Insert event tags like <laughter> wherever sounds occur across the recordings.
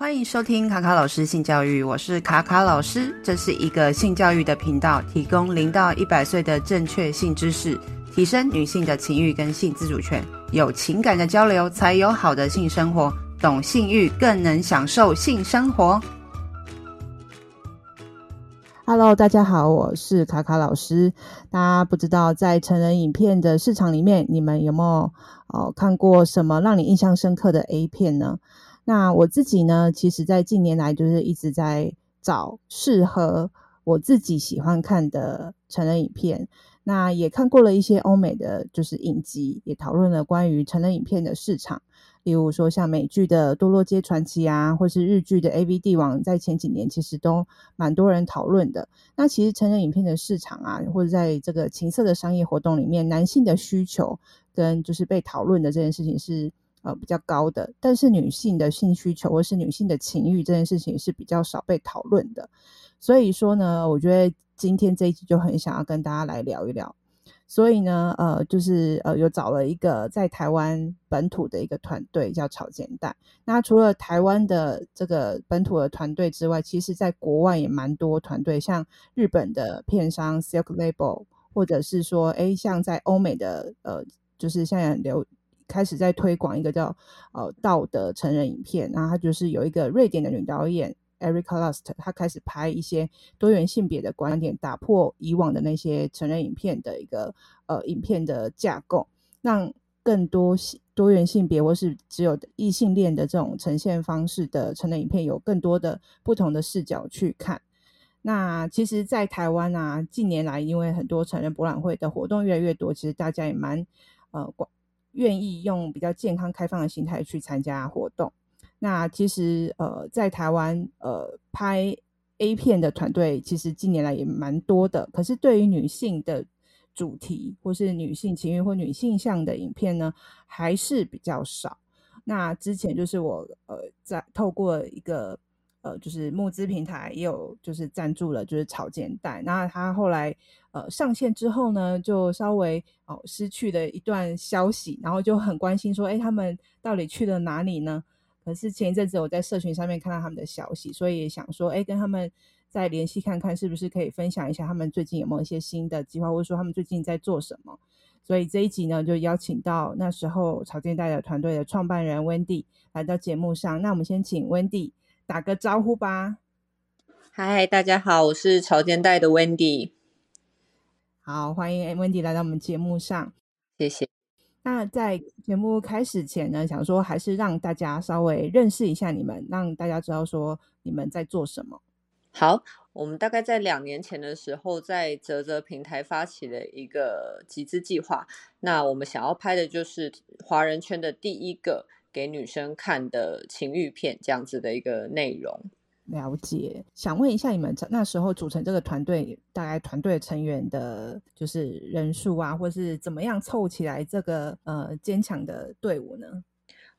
欢迎收听卡卡老师性教育，我是卡卡老师，这是一个性教育的频道，提供零到一百岁的正确性知识，提升女性的情欲跟性自主权，有情感的交流才有好的性生活，懂性欲更能享受性生活。Hello，大家好，我是卡卡老师。大家不知道在成人影片的市场里面，你们有没有哦看过什么让你印象深刻的 A 片呢？那我自己呢，其实在近年来就是一直在找适合我自己喜欢看的成人影片。那也看过了一些欧美的就是影集，也讨论了关于成人影片的市场。例如说像美剧的《堕落街传奇》啊，或是日剧的《AV 帝王》，在前几年其实都蛮多人讨论的。那其实成人影片的市场啊，或者在这个情色的商业活动里面，男性的需求跟就是被讨论的这件事情是。呃，比较高的，但是女性的性需求或是女性的情欲这件事情是比较少被讨论的。所以说呢，我觉得今天这一集就很想要跟大家来聊一聊。所以呢，呃，就是呃，有找了一个在台湾本土的一个团队叫草间蛋。那除了台湾的这个本土的团队之外，其实在国外也蛮多团队，像日本的片商 Silk Label，或者是说，诶，像在欧美的，呃，就是现在流。开始在推广一个叫呃道德成人影片，然后他就是有一个瑞典的女导演 Erica Lust，她开始拍一些多元性别的观点，打破以往的那些成人影片的一个呃影片的架构，让更多多元性别或是只有异性恋的这种呈现方式的成人影片有更多的不同的视角去看。那其实，在台湾啊，近年来因为很多成人博览会的活动越来越多，其实大家也蛮呃广。愿意用比较健康开放的心态去参加活动。那其实呃，在台湾呃拍 A 片的团队，其实近年来也蛮多的。可是对于女性的主题，或是女性情欲或女性向的影片呢，还是比较少。那之前就是我呃在透过一个。呃，就是募资平台也有，就是赞助了，就是草间带。那他后来呃上线之后呢，就稍微哦失去了一段消息，然后就很关心说，哎，他们到底去了哪里呢？可是前一阵子我在社群上面看到他们的消息，所以也想说，哎，跟他们再联系看看，是不是可以分享一下他们最近有没有一些新的计划，或者说他们最近在做什么。所以这一集呢，就邀请到那时候草间带的团队的创办人 Wendy 来到节目上。那我们先请 Wendy。打个招呼吧。嗨，大家好，我是潮间带的 Wendy。好，欢迎 Wendy 来到我们节目上。谢谢。那在节目开始前呢，想说还是让大家稍微认识一下你们，让大家知道说你们在做什么。好，我们大概在两年前的时候，在泽泽平台发起了一个集资计划。那我们想要拍的就是华人圈的第一个。给女生看的情欲片，这样子的一个内容。了解，想问一下你们那时候组成这个团队，大概团队成员的，就是人数啊，或是怎么样凑起来这个呃坚强的队伍呢？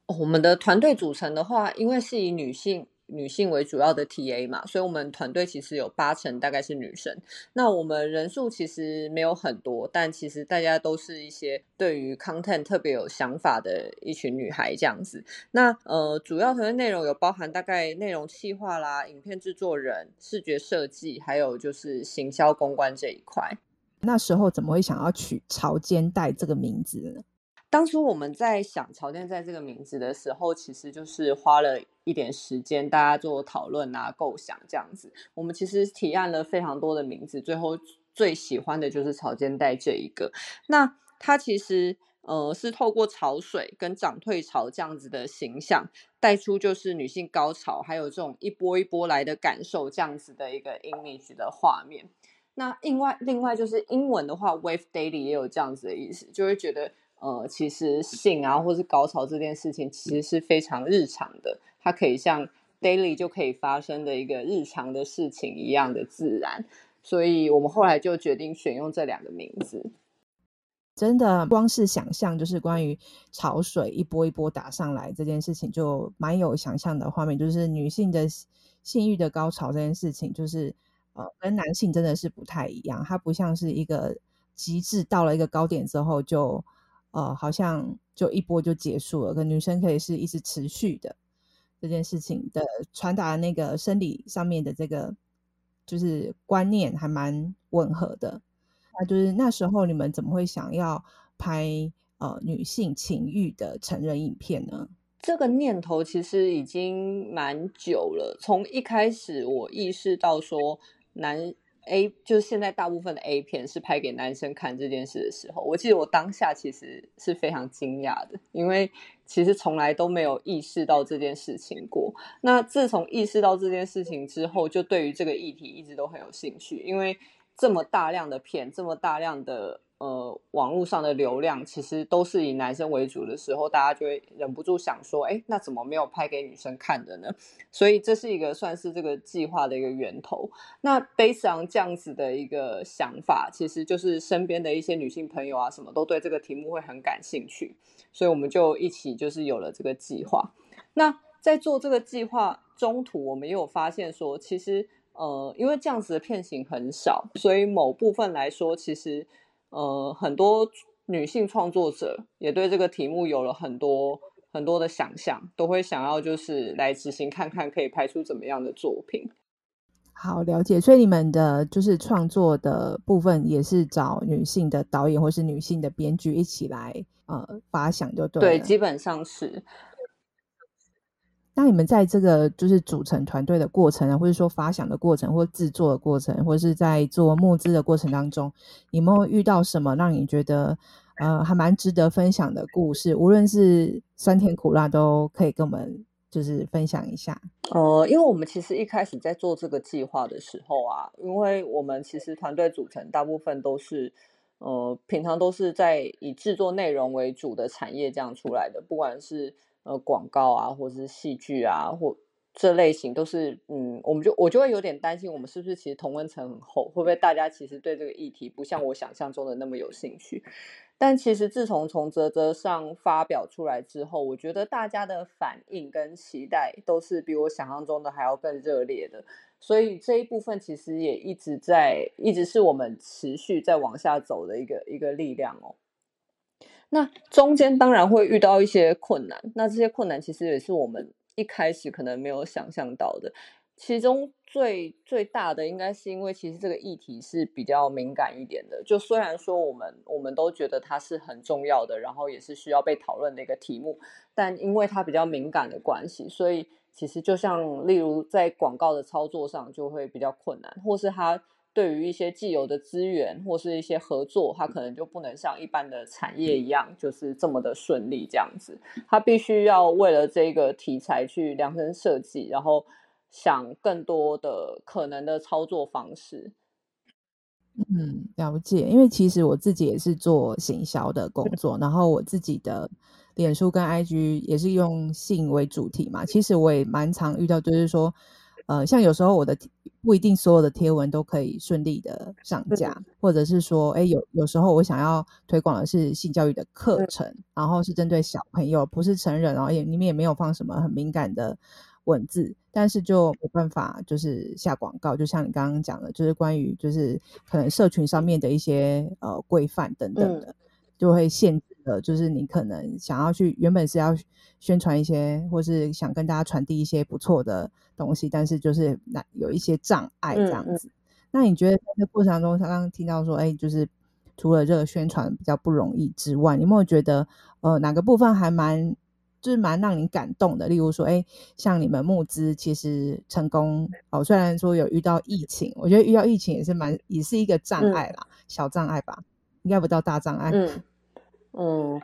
哦，我们的团队组成的话，因为是以女性。女性为主要的 TA 嘛，所以我们团队其实有八成大概是女生。那我们人数其实没有很多，但其实大家都是一些对于 content 特别有想法的一群女孩这样子。那呃，主要团队内容有包含大概内容企划啦、影片制作人、视觉设计，还有就是行销公关这一块。那时候怎么会想要取潮间带这个名字呢？当初我们在想潮间带这个名字的时候，其实就是花了一点时间，大家做讨论啊、构想这样子。我们其实提案了非常多的名字，最后最喜欢的就是潮间带这一个。那它其实呃是透过潮水跟涨退潮这样子的形象，带出就是女性高潮，还有这种一波一波来的感受这样子的一个 image 的画面。那另外另外就是英文的话，wave daily 也有这样子的意思，就会觉得。呃，其实性啊，或是高潮这件事情，其实是非常日常的，它可以像 daily 就可以发生的一个日常的事情一样的自然，所以我们后来就决定选用这两个名字。真的，光是想象就是关于潮水一波一波打上来这件事情，就蛮有想象的画面，就是女性的性欲的高潮这件事情，就是呃，跟男性真的是不太一样，它不像是一个极致到了一个高点之后就。呃，好像就一波就结束了，跟女生可以是一直持续的，这件事情的传达那个生理上面的这个就是观念还蛮吻合的。那就是那时候你们怎么会想要拍呃女性情欲的成人影片呢？这个念头其实已经蛮久了。从一开始我意识到说男 A 就是现在大部分的 A 片是拍给男生看这件事的时候，我记得我当下其实是非常惊讶的，因为其实从来都没有意识到这件事情过。那自从意识到这件事情之后，就对于这个议题一直都很有兴趣，因为这么大量的片，这么大量的。呃，网络上的流量其实都是以男生为主的时候，大家就会忍不住想说，哎，那怎么没有拍给女生看的呢？所以这是一个算是这个计划的一个源头。那 based on 这样子的一个想法，其实就是身边的一些女性朋友啊，什么都对这个题目会很感兴趣，所以我们就一起就是有了这个计划。那在做这个计划中途，我们也有发现说，其实呃，因为这样子的片型很少，所以某部分来说，其实。呃，很多女性创作者也对这个题目有了很多很多的想象，都会想要就是来执行看看可以拍出怎么样的作品。好，了解。所以你们的就是创作的部分也是找女性的导演或是女性的编剧一起来呃发想，就对。对，基本上是。那你们在这个就是组成团队的过程啊，或者说发想的过程，或制作的过程，或者是在做募资的过程当中，你们会遇到什么让你觉得呃还蛮值得分享的故事？无论是酸甜苦辣，都可以跟我们就是分享一下。呃，因为我们其实一开始在做这个计划的时候啊，因为我们其实团队组成大部分都是呃平常都是在以制作内容为主的产业这样出来的，不管是。呃，广告啊，或者是戏剧啊，或这类型都是，嗯，我们就我就会有点担心，我们是不是其实同温层很厚，会不会大家其实对这个议题不像我想象中的那么有兴趣？但其实自从从泽泽上发表出来之后，我觉得大家的反应跟期待都是比我想象中的还要更热烈的，所以这一部分其实也一直在，一直是我们持续在往下走的一个一个力量哦。那中间当然会遇到一些困难，那这些困难其实也是我们一开始可能没有想象到的。其中最最大的应该是因为其实这个议题是比较敏感一点的。就虽然说我们我们都觉得它是很重要的，然后也是需要被讨论的一个题目，但因为它比较敏感的关系，所以其实就像例如在广告的操作上就会比较困难，或是它。对于一些既有的资源或是一些合作，它可能就不能像一般的产业一样，就是这么的顺利这样子。它必须要为了这个题材去量身设计，然后想更多的可能的操作方式。嗯，了解。因为其实我自己也是做行销的工 <laughs> 作，然后我自己的脸书跟 IG 也是用性为主题嘛。其实我也蛮常遇到，就是说。呃，像有时候我的不一定所有的贴文都可以顺利的上架，或者是说，哎，有有时候我想要推广的是性教育的课程，然后是针对小朋友，不是成人，然后也里面也没有放什么很敏感的文字，但是就没办法就是下广告，就像你刚刚讲的，就是关于就是可能社群上面的一些呃规范等等的，就会限制了，就是你可能想要去原本是要宣传一些，或是想跟大家传递一些不错的。东西，但是就是那有一些障碍这样子。嗯嗯、那你觉得在这过程当中，刚刚听到说，哎，就是除了这个宣传比较不容易之外，你有没有觉得呃哪个部分还蛮就是蛮让你感动的？例如说，哎，像你们募资其实成功哦，虽然说有遇到疫情，我觉得遇到疫情也是蛮也是一个障碍啦，嗯、小障碍吧，应该不到大障碍。嗯嗯，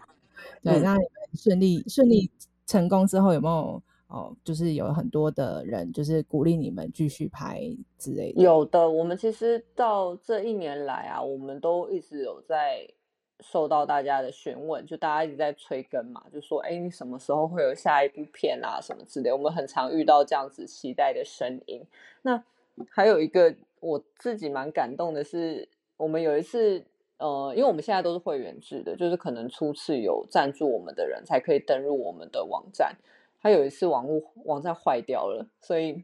对，那你们顺利顺利成功之后有没有？哦，就是有很多的人，就是鼓励你们继续拍之类的。有的，我们其实到这一年来啊，我们都一直有在受到大家的询问，就大家一直在催更嘛，就说，哎，你什么时候会有下一部片啊，什么之类。我们很常遇到这样子期待的声音。那还有一个我自己蛮感动的是，我们有一次，呃，因为我们现在都是会员制的，就是可能初次有赞助我们的人才可以登入我们的网站。他有一次网络网站坏掉了，所以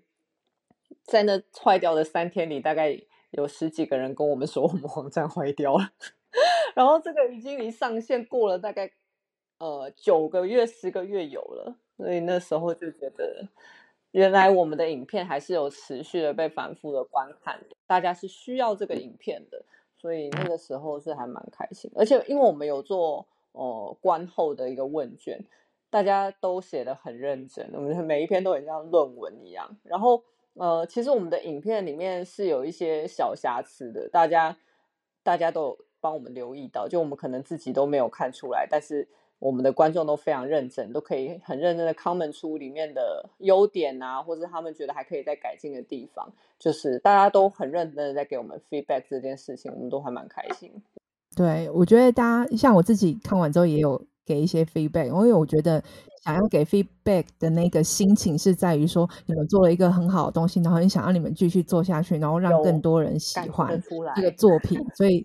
在那坏掉的三天里，大概有十几个人跟我们说我们网站坏掉了。<laughs> 然后这个已经离上线过了大概呃九个月、十个月有了，所以那时候就觉得，原来我们的影片还是有持续的被反复的观看，大家是需要这个影片的，所以那个时候是还蛮开心。而且因为我们有做哦观后的一个问卷，大家都写得很认真，我们每一篇都很像论文一样。然后呃，其实我们的影片里面是有一些小瑕疵的，大家大家都有帮我们留意到，就我们可能自己都没有看出来，但是。我们的观众都非常认真，都可以很认真的 comment 出里面的优点啊，或者他们觉得还可以再改进的地方，就是大家都很认真的在给我们 feedback 这件事情，我们都还蛮开心。对，我觉得大家像我自己看完之后也有给一些 feedback，因为我觉得想要给 feedback 的那个心情是在于说你们做了一个很好的东西，然后很想让你们继续做下去，然后让更多人喜欢这个作品，所以。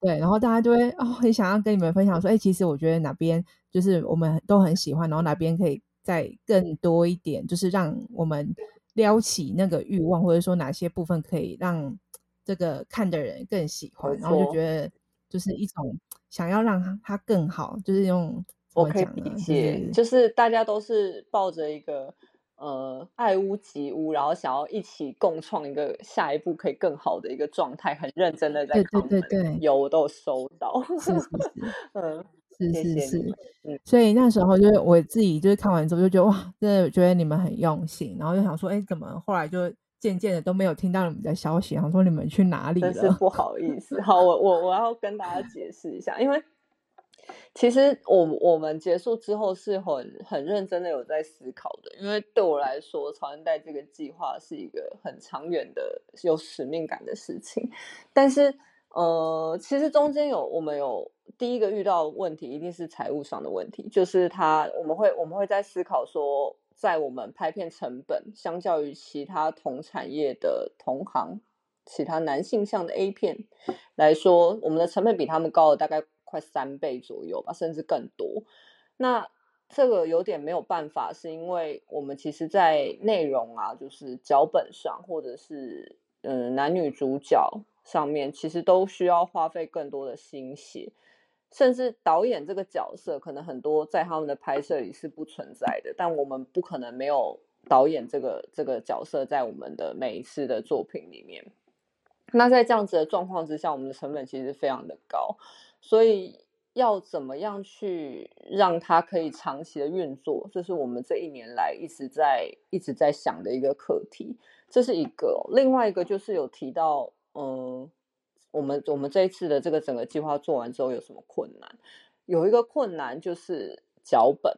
对，然后大家就会哦，很想要跟你们分享说，哎，其实我觉得哪边就是我们都很喜欢，然后哪边可以再更多一点，就是让我们撩起那个欲望，或者说哪些部分可以让这个看的人更喜欢，然后就觉得就是一种想要让它更好，就是用？我可以理解，就是大家都是抱着一个。呃，爱屋及乌，然后想要一起共创一个下一步可以更好的一个状态，很认真的在看。对对对对，有我都有收到。是是是，<laughs> 嗯，是是是，嗯。所以那时候就是我自己就是看完之后就觉得哇，真的觉得你们很用心，然后就想说，哎，怎么后来就渐渐的都没有听到你们的消息，然后说你们去哪里了？真是不好意思。好，我我我要跟大家解释一下，因为。其实我我们结束之后是很很认真的有在思考的，因为对我来说，潮间带这个计划是一个很长远的、有使命感的事情。但是，呃，其实中间有我们有第一个遇到问题，一定是财务上的问题，就是他我们会我们会在思考说，在我们拍片成本相较于其他同产业的同行、其他男性向的 A 片来说，我们的成本比他们高了大概。快三倍左右吧，甚至更多。那这个有点没有办法，是因为我们其实，在内容啊，就是脚本上，或者是嗯、男女主角上面，其实都需要花费更多的心血。甚至导演这个角色，可能很多在他们的拍摄里是不存在的，但我们不可能没有导演这个这个角色在我们的每一次的作品里面。那在这样子的状况之下，我们的成本其实非常的高。所以要怎么样去让它可以长期的运作，这是我们这一年来一直在一直在想的一个课题。这是一个，另外一个就是有提到，嗯，我们我们这一次的这个整个计划做完之后有什么困难？有一个困难就是脚本，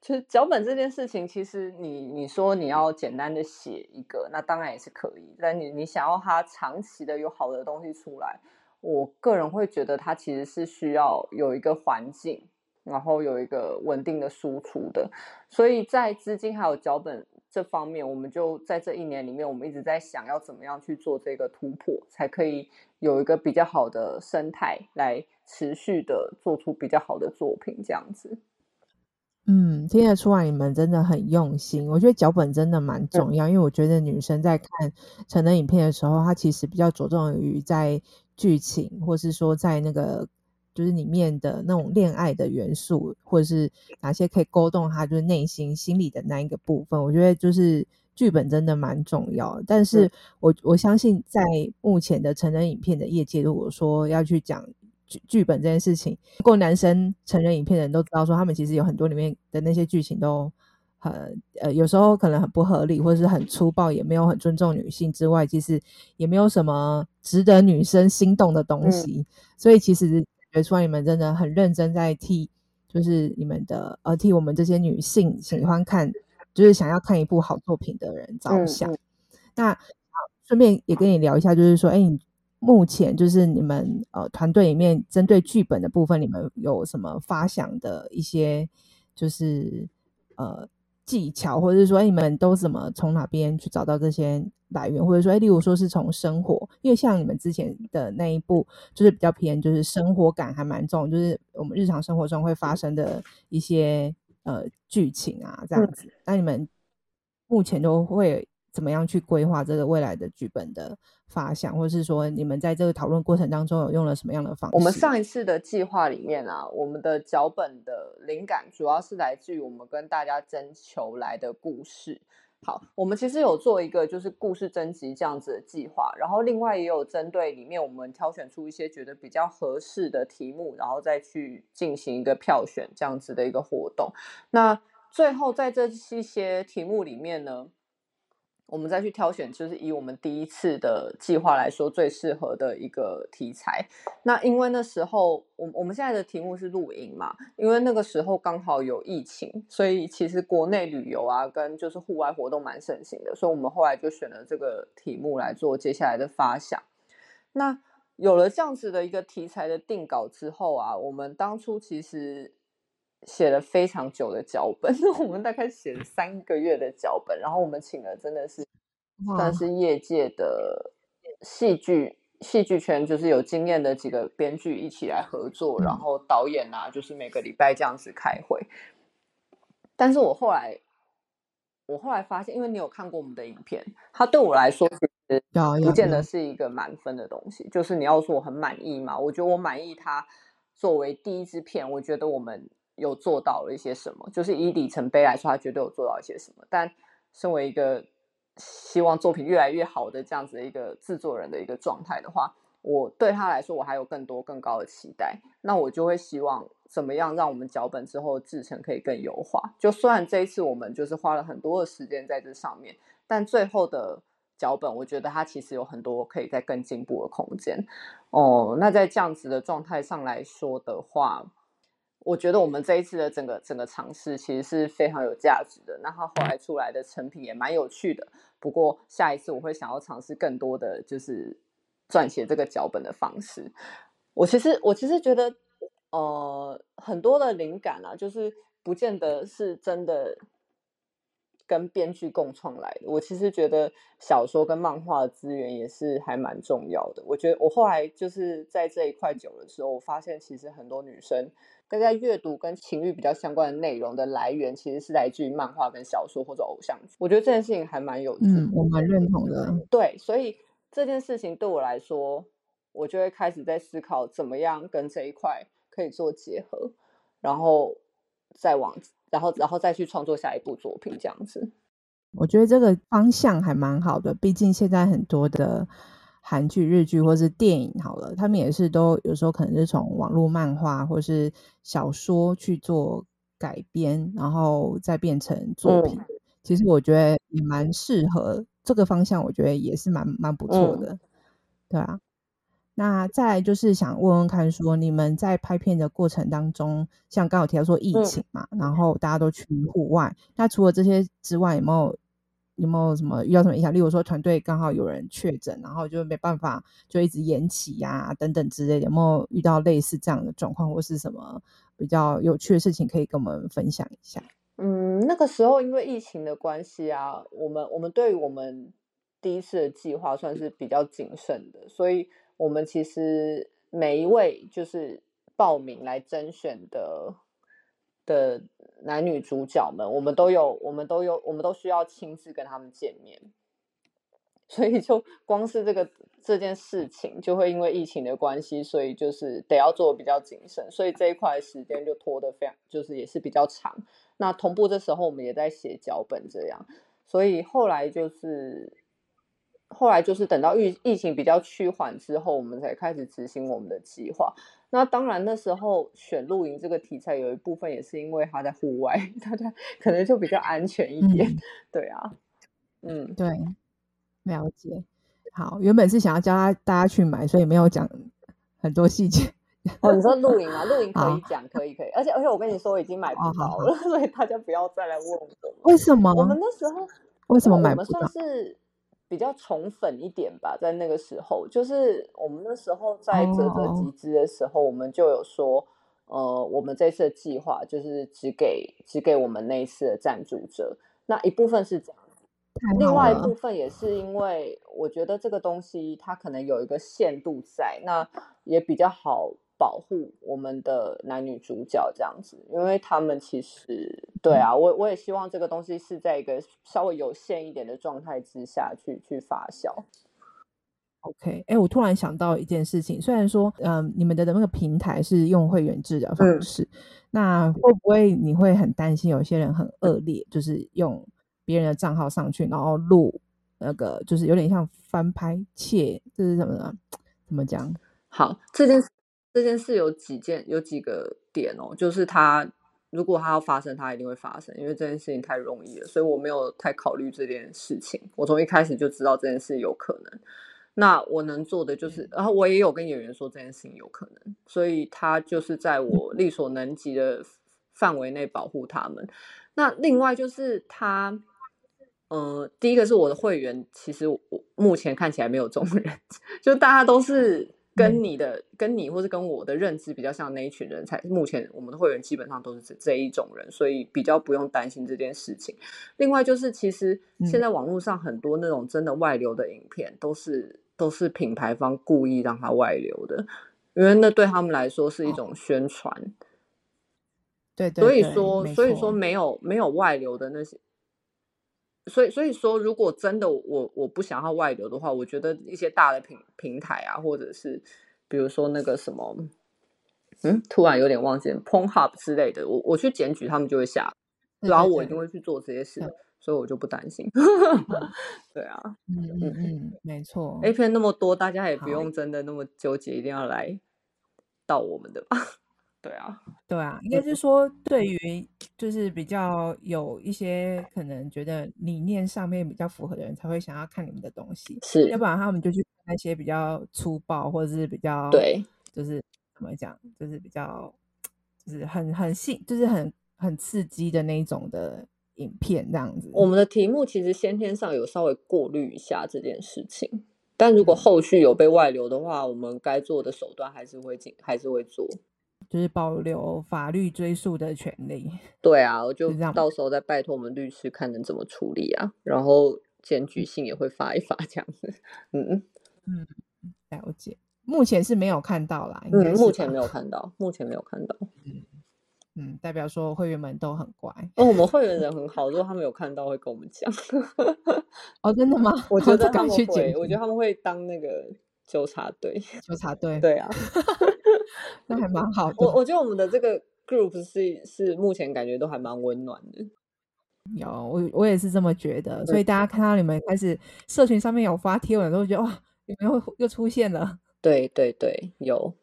其实脚本这件事情，其实你你说你要简单的写一个，那当然也是可以，但你你想要它长期的有好的东西出来。我个人会觉得，它其实是需要有一个环境，然后有一个稳定的输出的。所以在资金还有脚本这方面，我们就在这一年里面，我们一直在想要怎么样去做这个突破，才可以有一个比较好的生态来持续的做出比较好的作品，这样子。嗯，听得出来你们真的很用心。我觉得脚本真的蛮重要，嗯，因为我觉得女生在看成人影片的时候，她其实比较着重于在。剧情，或是说在那个就是里面的那种恋爱的元素，或者是哪些可以勾动她就是内心心里的那一个部分，我觉得就是剧本真的蛮重要。但是我我相信，在目前的成人影片的业界，如果说要去讲剧剧本这件事情，不过男生成人影片的人都知道，说他们其实有很多里面的那些剧情都。很呃，有时候可能很不合理，或者是很粗暴，也没有很尊重女性之外，其实也没有什么值得女生心动的东西。嗯、所以其实觉得出来你们真的很认真在替，就是你们的呃替我们这些女性喜欢看，就是想要看一部好作品的人着想。嗯嗯、那好，顺便也跟你聊一下，就是说，哎，你目前就是你们呃团队里面针对剧本的部分，你们有什么发想的一些，就是呃。技巧，或者是说，欸、你们都怎么从哪边去找到这些来源？或者说，欸、例如说是从生活，因为像你们之前的那一部，就是比较偏，就是生活感还蛮重，就是我们日常生活中会发生的一些呃剧情啊，这样子。那、嗯、你们目前都会怎么样去规划这个未来的剧本的发想，或者是说你们在这个讨论过程当中有用了什么样的方式？我们上一次的计划里面啊，我们的脚本的灵感主要是来自于我们跟大家征求来的故事。好，我们其实有做一个就是故事征集这样子的计划，然后另外也有针对里面我们挑选出一些觉得比较合适的题目，然后再去进行一个票选这样子的一个活动。那最后在这一些题目里面呢，我们再去挑选，就是以我们第一次的计划来说最适合的一个题材。那因为那时候，我我们现在的题目是露营嘛，因为那个时候刚好有疫情，所以其实国内旅游啊跟就是户外活动蛮盛行的，所以我们后来就选了这个题目来做接下来的发想。那有了这样子的一个题材的定稿之后啊，我们当初其实。写了非常久的脚本，<laughs> 我们大概写了三个月的脚本，然后我们请了真的是算是业界的戏剧戏剧圈就是有经验的几个编剧一起来合作，然后导演啊，就是每个礼拜这样子开会。但是我后来我后来发现，因为你有看过我们的影片，它对我来说其实不见得是一个满分的东西。就是你要说我很满意嘛，我觉得我满意它作为第一支片，我觉得我们。有做到了一些什么？就是以里程碑来说，他绝对有做到一些什么。但身为一个希望作品越来越好的这样子的一个制作人的一个状态的话，我对他来说，我还有更多更高的期待。那我就会希望怎么样让我们脚本之后制成可以更优化。就虽然这一次我们就是花了很多的时间在这上面，但最后的脚本，我觉得它其实有很多可以再更进步的空间。哦，那在这样子的状态上来说的话。我觉得我们这一次的整个整个尝试其实是非常有价值的，那它后来出来的成品也蛮有趣的。不过下一次我会想要尝试更多的就是撰写这个脚本的方式。我其实我其实觉得，呃，很多的灵感啊，就是不见得是真的。跟编剧共创来的，我其实觉得小说跟漫画的资源也是还蛮重要的。我觉得我后来就是在这一块久的时候，我发现其实很多女生跟在阅读跟情欲比较相关的内容的来源，其实是来自于漫画跟小说或者偶像剧。我觉得这件事情还蛮有趣的，嗯，我蛮认同的。对，所以这件事情对我来说，我就会开始在思考怎么样跟这一块可以做结合，然后再往。然后，然后再去创作下一部作品，这样子。我觉得这个方向还蛮好的。毕竟现在很多的韩剧、日剧或是电影，好了，他们也是都有时候可能是从网络漫画或是小说去做改编，然后再变成作品。嗯、其实我觉得也蛮适合这个方向，我觉得也是蛮蛮不错的，嗯、对啊。那再来就是想问问看，说你们在拍片的过程当中，像刚刚有提到说疫情嘛，嗯、然后大家都去户外，那除了这些之外，有没有有没有什么遇到什么影响？例如说团队刚好有人确诊，然后就没办法就一直延期呀、啊、等等之类的，有没有遇到类似这样的状况，或是什么比较有趣的事情可以跟我们分享一下？嗯，那个时候因为疫情的关系啊，我们我们对于我们第一次的计划算是比较谨慎的，所以。我们其实每一位就是报名来甄选的的男女主角们，我们都有，我们都有，我们都需要亲自跟他们见面，所以就光是这个这件事情，就会因为疫情的关系，所以就是得要做比较谨慎，所以这一块时间就拖得非常，就是也是比较长。那同步这时候，我们也在写脚本，这样，所以后来就是。后来就是等到疫疫情比较趋缓之后，我们才开始执行我们的计划。那当然那时候选露营这个题材，有一部分也是因为它在户外，<laughs> 大家可能就比较安全一点。嗯、对啊，嗯，对，了解。好，原本是想要教他大家去买，所以没有讲很多细节。哦，你说露营啊？露营 <laughs> 可以讲，可以可以。而且而且我跟你说，已经买不到了，哦、<laughs> 所以大家不要再来问我。为什么？我们那时候为什么买不到？我们算是。比较宠粉一点吧，在那个时候，就是我们那时候在泽泽集资的时候，oh. 我们就有说，呃，我们这次的计划就是只给只给我们那一次的赞助者，那一部分是这样，另外一部分也是因为我觉得这个东西它可能有一个限度在，那也比较好。保护我们的男女主角这样子，因为他们其实对啊，我我也希望这个东西是在一个稍微有限一点的状态之下去去发酵。OK，哎，我突然想到一件事情，虽然说，嗯、呃，你们的那个平台是用会员制的方式，嗯、那会不会你会很担心有些人很恶劣，就是用别人的账号上去，然后录那个，就是有点像翻拍窃，这是什么呢？怎么讲？好，这件这件事有几件，有几个点哦，就是他如果他要发生，他一定会发生，因为这件事情太容易了，所以我没有太考虑这件事情。我从一开始就知道这件事有可能。那我能做的就是，然后我也有跟演员说这件事情有可能，所以他就是在我力所能及的范围内保护他们。那另外就是他，呃，第一个是我的会员，其实我目前看起来没有这种人，<laughs> 就大家都是。跟你的、跟你或是跟我的认知比较像那一群人才，目前我们的会员基本上都是这这一种人，所以比较不用担心这件事情。另外就是，其实现在网络上很多那种真的外流的影片，都是都是品牌方故意让它外流的，因为那对他们来说是一种宣传。对，对，对，所以说，所以说没有没有外流的那些。所以，所以说，如果真的我我不想要外流的话，我觉得一些大的平平台啊，或者是比如说那个什么，嗯，突然有点忘记了 Pornhub 之类的，我我去检举他们就会下，然后我一定会去做这些事，对对对，所以我就不担心。<laughs> 对啊，嗯嗯嗯，没错，A 片那么多，大家也不用真的那么纠结，一定要来到我们的吧。对啊，对啊，应该是说，对于就是比较有一些可能觉得理念上面比较符合的人，才会想要看你们的东西，是，要不然他们就去看那些比较粗暴或者是比较对，就是怎么讲，就是比较就是很很性，就是很很刺激的那一种的影片这样子。我们的题目其实先天上有稍微过滤一下这件事情，但如果后续有被外流的话，嗯、我们该做的手段还是会进，还是会做。就是保留法律追诉的权利。<laughs> 对啊，我就到时候再拜托我们律师看能怎么处理啊，然后检举信也会发一发这样子。嗯嗯，了解。目前是没有看到啦，嗯，目前没有看到，目前没有看到。嗯嗯，代表说会员们都很乖。哦，我们会员人很好，如果他们有看到会跟我们讲。<laughs> 哦，真的吗？我觉得他们会，我觉得他们会当那个。纠察队，纠察队，对啊，<laughs> <laughs> 那还蛮好的。我我觉得我们的这个 group 是是目前感觉都还蛮温暖的。有，我我也是这么觉得。所以大家看到你们开始社群上面有发贴文，都觉得哇，你们又又出现了。<laughs> 对对对，有。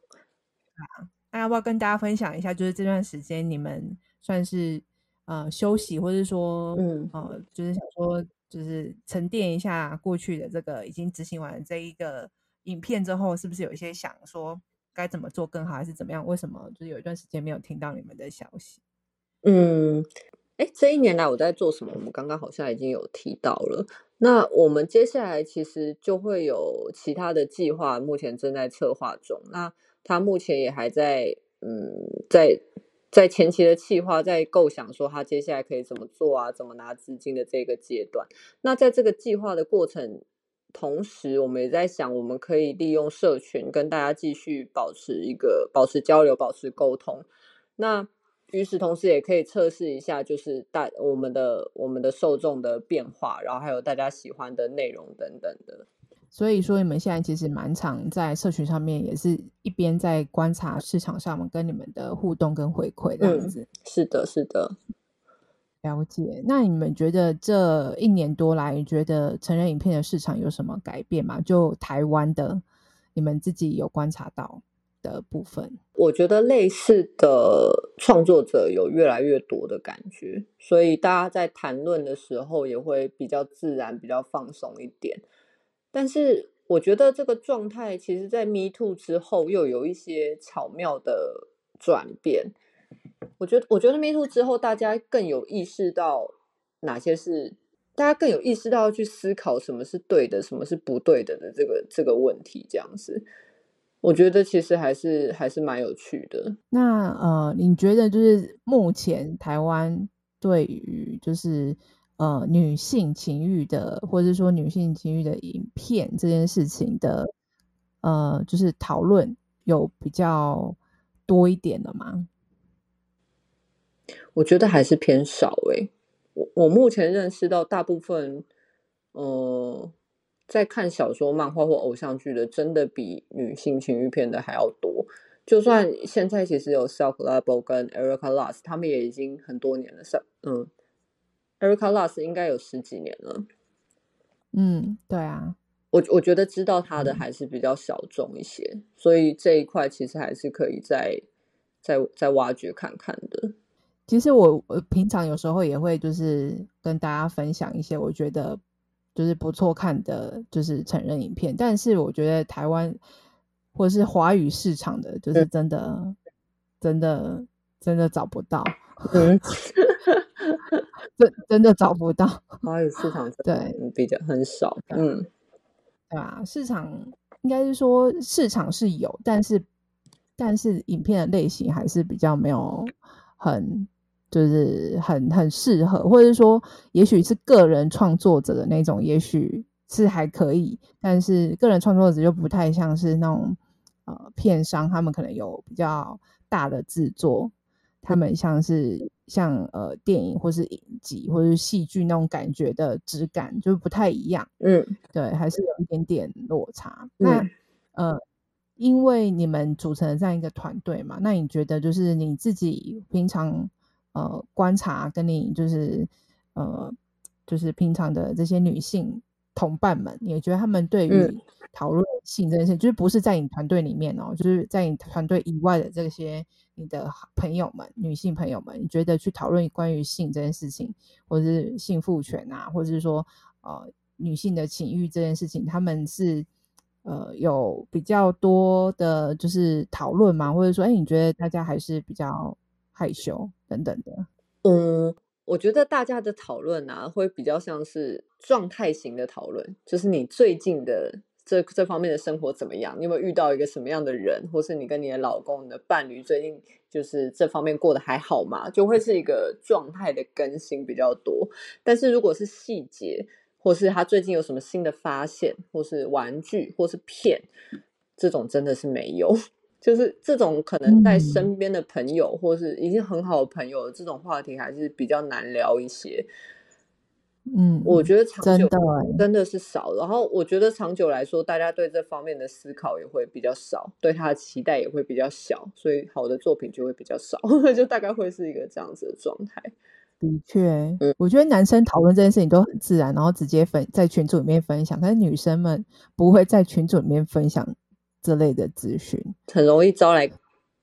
啊，那要不要跟大家分享一下？就是这段时间你们算是呃休息，或者说嗯呃，就是想说就是沉淀一下过去的这个已经执行完的这一个。影片之后是不是有一些想说该怎么做更好，还是怎么样？为什么就是有一段时间没有听到你们的消息？嗯，哎，这一年来我在做什么？我们刚刚好像已经有提到了。那我们接下来其实就会有其他的计划，目前正在策划中。那他目前也还在，嗯，在在前期的计划，在构想说他接下来可以怎么做啊，怎么拿资金的这个阶段。那在这个计划的过程。同时，我们也在想，我们可以利用社群跟大家继续保持一个保持交流、保持沟通。那与此同时，也可以测试一下，就是大我们的我们的受众的变化，然后还有大家喜欢的内容等等的。所以说，你们现在其实蛮常在社群上面，也是一边在观察市场上跟你们的互动跟回馈这样子。嗯，是的，是的。了解，那你们觉得这一年多来，你觉得成人影片的市场有什么改变吗？就台湾的，你们自己有观察到的部分？我觉得类似的创作者有越来越多的感觉，所以大家在谈论的时候也会比较自然、比较放松一点。但是我觉得这个状态，其实在 Me Too 之后，又有一些巧妙的转变。我觉得，我觉得 Me Too 之后，大家更有意识到哪些是，大家更有意识到去思考什么是对的，什么是不对的的这个这个问题，这样子，我觉得其实还是还是蛮有趣的。那呃，你觉得就是目前台湾对于就是呃女性情欲的，或者说女性情欲的影片这件事情的呃，就是讨论有比较多一点了吗？我觉得还是偏少诶、欸。我我目前认识到大部分，呃，在看小说、漫画或偶像剧的，真的比女性情欲片的还要多。就算现在其实有 Self Label 跟 Erica Lust，他们也已经很多年了。嗯，Erica Lust 应该有十几年了。嗯，对啊，我我觉得知道他的还是比较小众一些，嗯、所以这一块其实还是可以再再再挖掘看看的。其实我我平常有时候也会就是跟大家分享一些我觉得就是不错看的，就是成人影片。但是我觉得台湾或者是华语市场的，就是真的、嗯、真的真的找不到，嗯，真真的找不到华语市场对比较很少，嗯，对吧？市场应该是说市场是有，但是但是影片的类型还是比较没有很。就是很很适合，或者是说，也许是个人创作者的那种，也许是还可以，但是个人创作者就不太像是那种呃片商，他们可能有比较大的制作，他们像是像呃电影或是影集或是戏剧那种感觉的质感就不太一样，嗯，对，还是有一点点落差。嗯、那呃，因为你们组成了这样一个团队嘛，那你觉得就是你自己平常。呃，观察跟你就是呃，就是平常的这些女性同伴们，你也觉得他们对于讨论性这件事，嗯、就是不是在你团队里面哦，就是在你团队以外的这些你的朋友们，女性朋友们，你觉得去讨论关于性这件事情，或者是性赋权啊，或者是说呃女性的情欲这件事情，他们是呃有比较多的，就是讨论嘛？或者说，哎，你觉得大家还是比较？害羞等等的，嗯，我觉得大家的讨论啊，会比较像是状态型的讨论，就是你最近的这这方面的生活怎么样？你有没有遇到一个什么样的人，或是你跟你的老公、你的伴侣最近就是这方面过得还好吗？就会是一个状态的更新比较多。但是如果是细节，或是他最近有什么新的发现，或是玩具，或是片，这种真的是没有。就是这种可能在身边的朋友，嗯、或是已经很好的朋友，这种话题还是比较难聊一些。嗯，我觉得长久真的，真的是少。然后我觉得长久来说，大家对这方面的思考也会比较少，对他的期待也会比较小，所以好的作品就会比较少，<laughs> 就大概会是一个这样子的状态。的确，嗯，我觉得男生讨论这件事情都很自然，然后直接分在群组里面分享，但是女生们不会在群组里面分享。这类的资讯很容易招来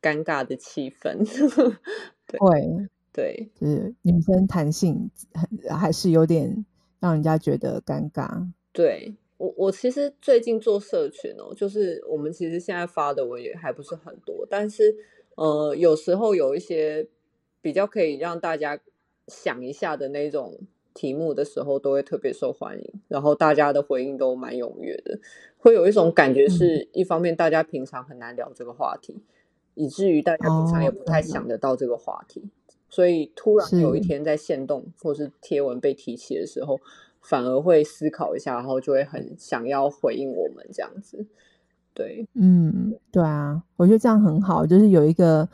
尴尬的气氛，<laughs> 对会对，就是女生谈性还是有点让人家觉得尴尬。对我，我其实最近做社群哦，就是我们其实现在发的我也还不是很多，但是呃，有时候有一些比较可以让大家想一下的那种。题目的时候都会特别受欢迎，然后大家的回应都蛮踊跃的，会有一种感觉是一方面大家平常很难聊这个话题，嗯、以至于大家平常也不太想得到这个话题，哦、所以突然有一天在线动或是贴文被提起的时候，反而会思考一下，然后就会很想要回应我们这样子。对，嗯，对啊，我觉得这样很好，就是有一个。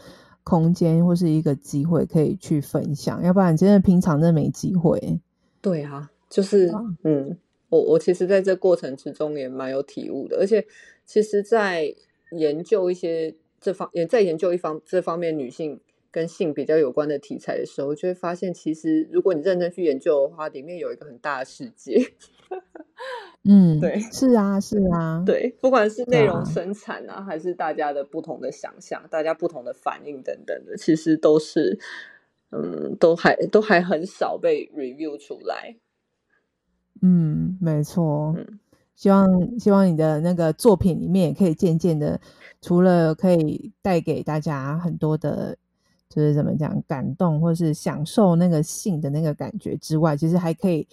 空间或是一个机会可以去分享，要不然真的平常真的没机会。对啊，就是、啊、嗯，我我其实在这过程之中也蛮有体悟的，而且其实，在研究一些这方也在研究一方这方面女性跟性比较有关的题材的时候，就会发现，其实如果你认真去研究的话，里面有一个很大的世界。嗯，<laughs> 对，是啊，是啊，对，不管是内容生产啊，啊还是大家的不同的想象，大家不同的反应等等的，其实都是，嗯，都还都还很少被 review 出来。嗯，没错。嗯，希望希望你的那个作品里面也可以渐渐的，除了可以带给大家很多的，就是怎么讲，感动或是享受那个性的那个感觉之外，其实还可以。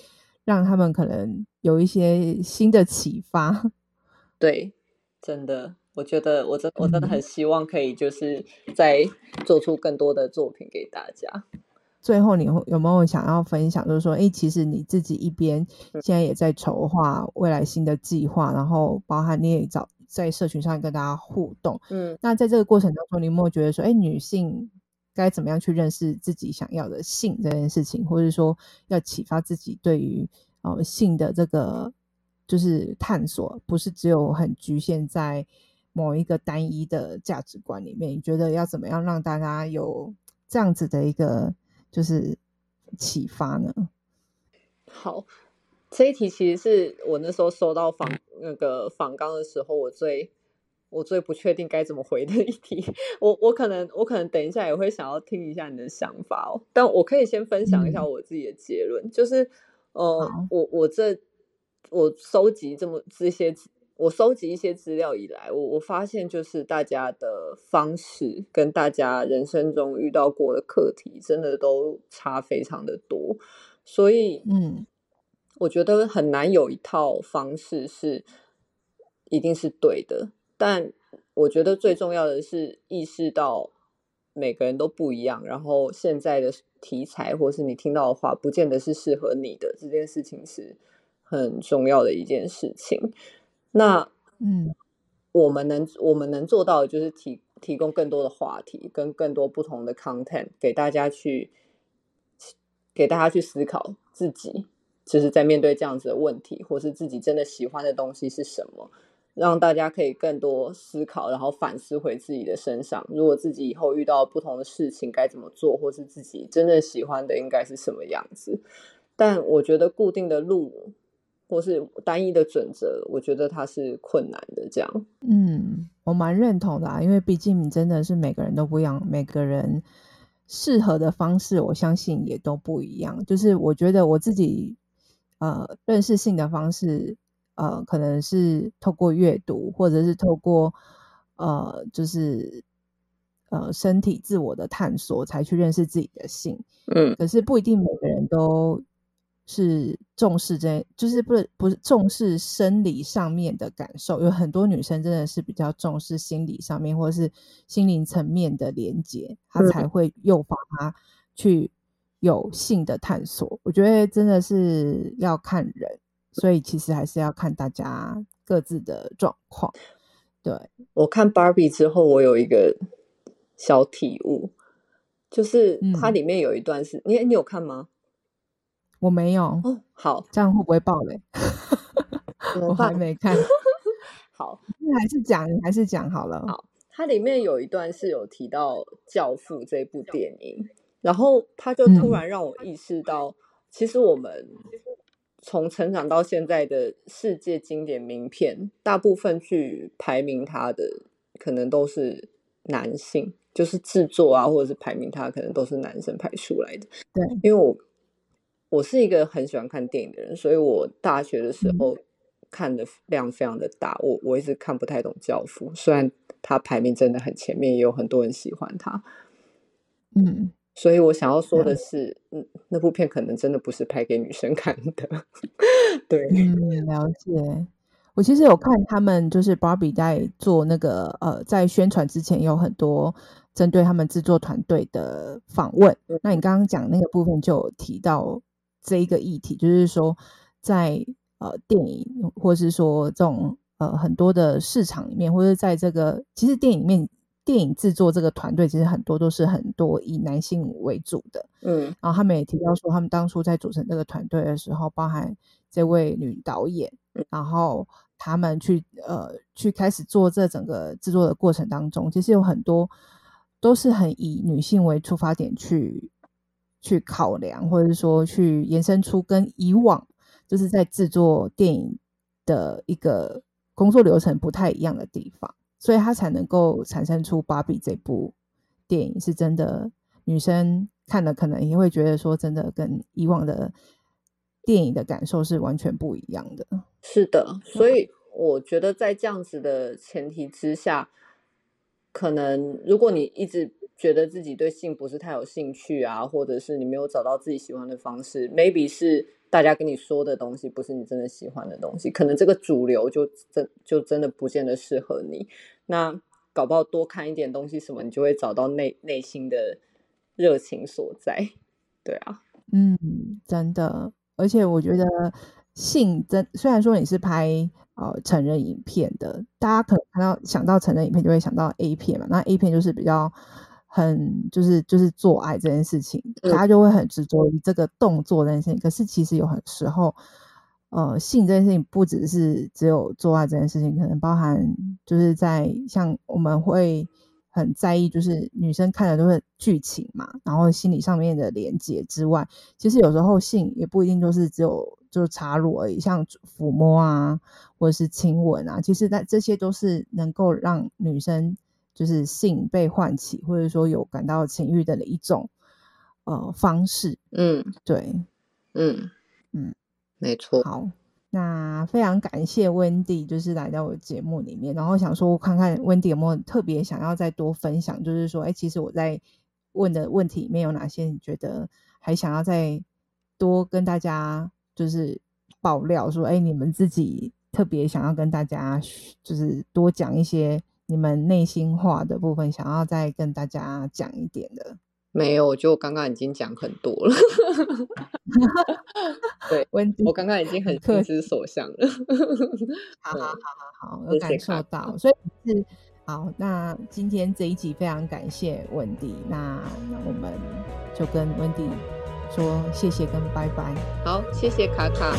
让他们可能有一些新的启发，对，真的，我觉得我真我真的很希望可以就是再做出更多的作品给大家。最后，你有没有想要分享？就是说，哎，其实你自己一边现在也在筹划未来新的计划，然后包含你也找在社群上跟大家互动。嗯，那在这个过程当中，你有没有觉得说，哎，女性该怎么样去认识自己想要的性这件事情，或者说要启发自己对于呃性的这个就是探索，不是只有很局限在某一个单一的价值观里面？你觉得要怎么样让大家有这样子的一个就是启发呢？好。这一题其实是我那时候收到访那个访纲的时候，我最我最不确定该怎么回的一题。我我可能我可能等一下也会想要听一下你的想法哦，但我可以先分享一下我自己的结论，嗯、就是呃，我我这我收集这么这些，我收集一些资料以来，我我发现就是大家的方式跟大家人生中遇到过的课题，真的都差非常的多，所以嗯。我觉得很难有一套方式是一定是对的，但我觉得最重要的是意识到每个人都不一样，然后现在的题材或是你听到的话，不见得是适合你的，这件事情是很重要的一件事情。那嗯，我们能我们能做到的就是提提供更多的话题跟更多不同的 content 给大家去给大家去思考自己。就是在面对这样子的问题，或是自己真的喜欢的东西是什么，让大家可以更多思考，然后反思回自己的身上。如果自己以后遇到不同的事情该怎么做，或是自己真正喜欢的应该是什么样子。但我觉得固定的路或是单一的准则，我觉得它是困难的。这样，嗯，我蛮认同的啊，因为毕竟真的是每个人都不一样，每个人适合的方式，我相信也都不一样。就是我觉得我自己。呃，认识性的方式，呃，可能是透过阅读，或者是透过呃，就是呃，身体自我的探索，才去认识自己的性。嗯，可是不一定每个人都是重视这，就是不是不是重视生理上面的感受。有很多女生真的是比较重视心理上面，或者是心灵层面的连接，她才会诱发她去。有性的探索，我觉得真的是要看人，所以其实还是要看大家各自的状况。对，我看 Barbie 之后，我有一个小体悟，就是它里面有一段是，嗯、你你有看吗？我没有。哦，好，这样会不会爆雷？我还没看。<laughs> 好，你还是讲，你还是讲好了。好，它里面有一段是有提到《教父》这部电影。然后他就突然让我意识到，嗯、其实我们从成长到现在的世界经典名片，大部分去排名它的，可能都是男性，就是制作啊，或者是排名它，可能都是男生排出来的。对，因为我我是一个很喜欢看电影的人，所以我大学的时候看的量非常的大。我我一直看不太懂《教父》，虽然他排名真的很前面，也有很多人喜欢他。嗯。所以我想要说的是，嗯，那部片可能真的不是拍给女生看的。<laughs> 对，嗯，了解。我其实有看他们，就是 Barbie 在做那个呃，在宣传之前有很多针对他们制作团队的访问。嗯、那你刚刚讲那个部分就有提到这一个议题，就是说在呃电影或是说这种呃很多的市场里面，或者在这个其实电影里面。电影制作这个团队其实很多都是很多以男性为主的，嗯，然后他们也提到说，他们当初在组成这个团队的时候，包含这位女导演，然后他们去呃去开始做这整个制作的过程当中，其实有很多都是很以女性为出发点去去考量，或者是说去延伸出跟以往就是在制作电影的一个工作流程不太一样的地方。所以他才能够产生出《芭比》这部电影，是真的女生看了可能也会觉得说，真的跟以往的电影的感受是完全不一样的。是的，所以我觉得在这样子的前提之下，可能如果你一直觉得自己对性不是太有兴趣啊，或者是你没有找到自己喜欢的方式，maybe 是。大家跟你说的东西不是你真的喜欢的东西，可能这个主流就真就真的不见得适合你。那搞不好多看一点东西什么，你就会找到内内心的热情所在。对啊，嗯，真的。而且我觉得性真虽然说你是拍呃成人影片的，大家可能看到想到成人影片就会想到 A 片嘛，那 A 片就是比较很就是就是做爱这件事情，大家就会很执着于这个动作这件事情。可是其实有很时候，呃，性这件事情不只是只有做爱这件事情，可能包含就是在像我们会。很在意，就是女生看的都是剧情嘛，然后心理上面的连接之外，其实有时候性也不一定就是只有就插入而已，像抚摸啊，或者是亲吻啊，其实那这些都是能够让女生就是性被唤起，或者说有感到情欲的一种呃方式。嗯，对，嗯嗯，没错。好。那非常感谢 Wendy，就是来到我的节目里面，然后想说看看 Wendy 有没有特别想要再多分享，就是说，哎，其实我在问的问题里面有哪些你觉得还想要再多跟大家就是爆料，说，哎，你们自己特别想要跟大家就是多讲一些你们内心话的部分，想要再跟大家讲一点的。<laughs> 没有，我觉得我刚刚已经讲很多了。对，<laughs> 我刚刚已经很心之所向了。好 <laughs> 好好好好，有感受到，所以是好。那今天这一集非常感谢温迪，那那我们就跟温迪说谢谢跟拜拜。好，谢谢卡卡。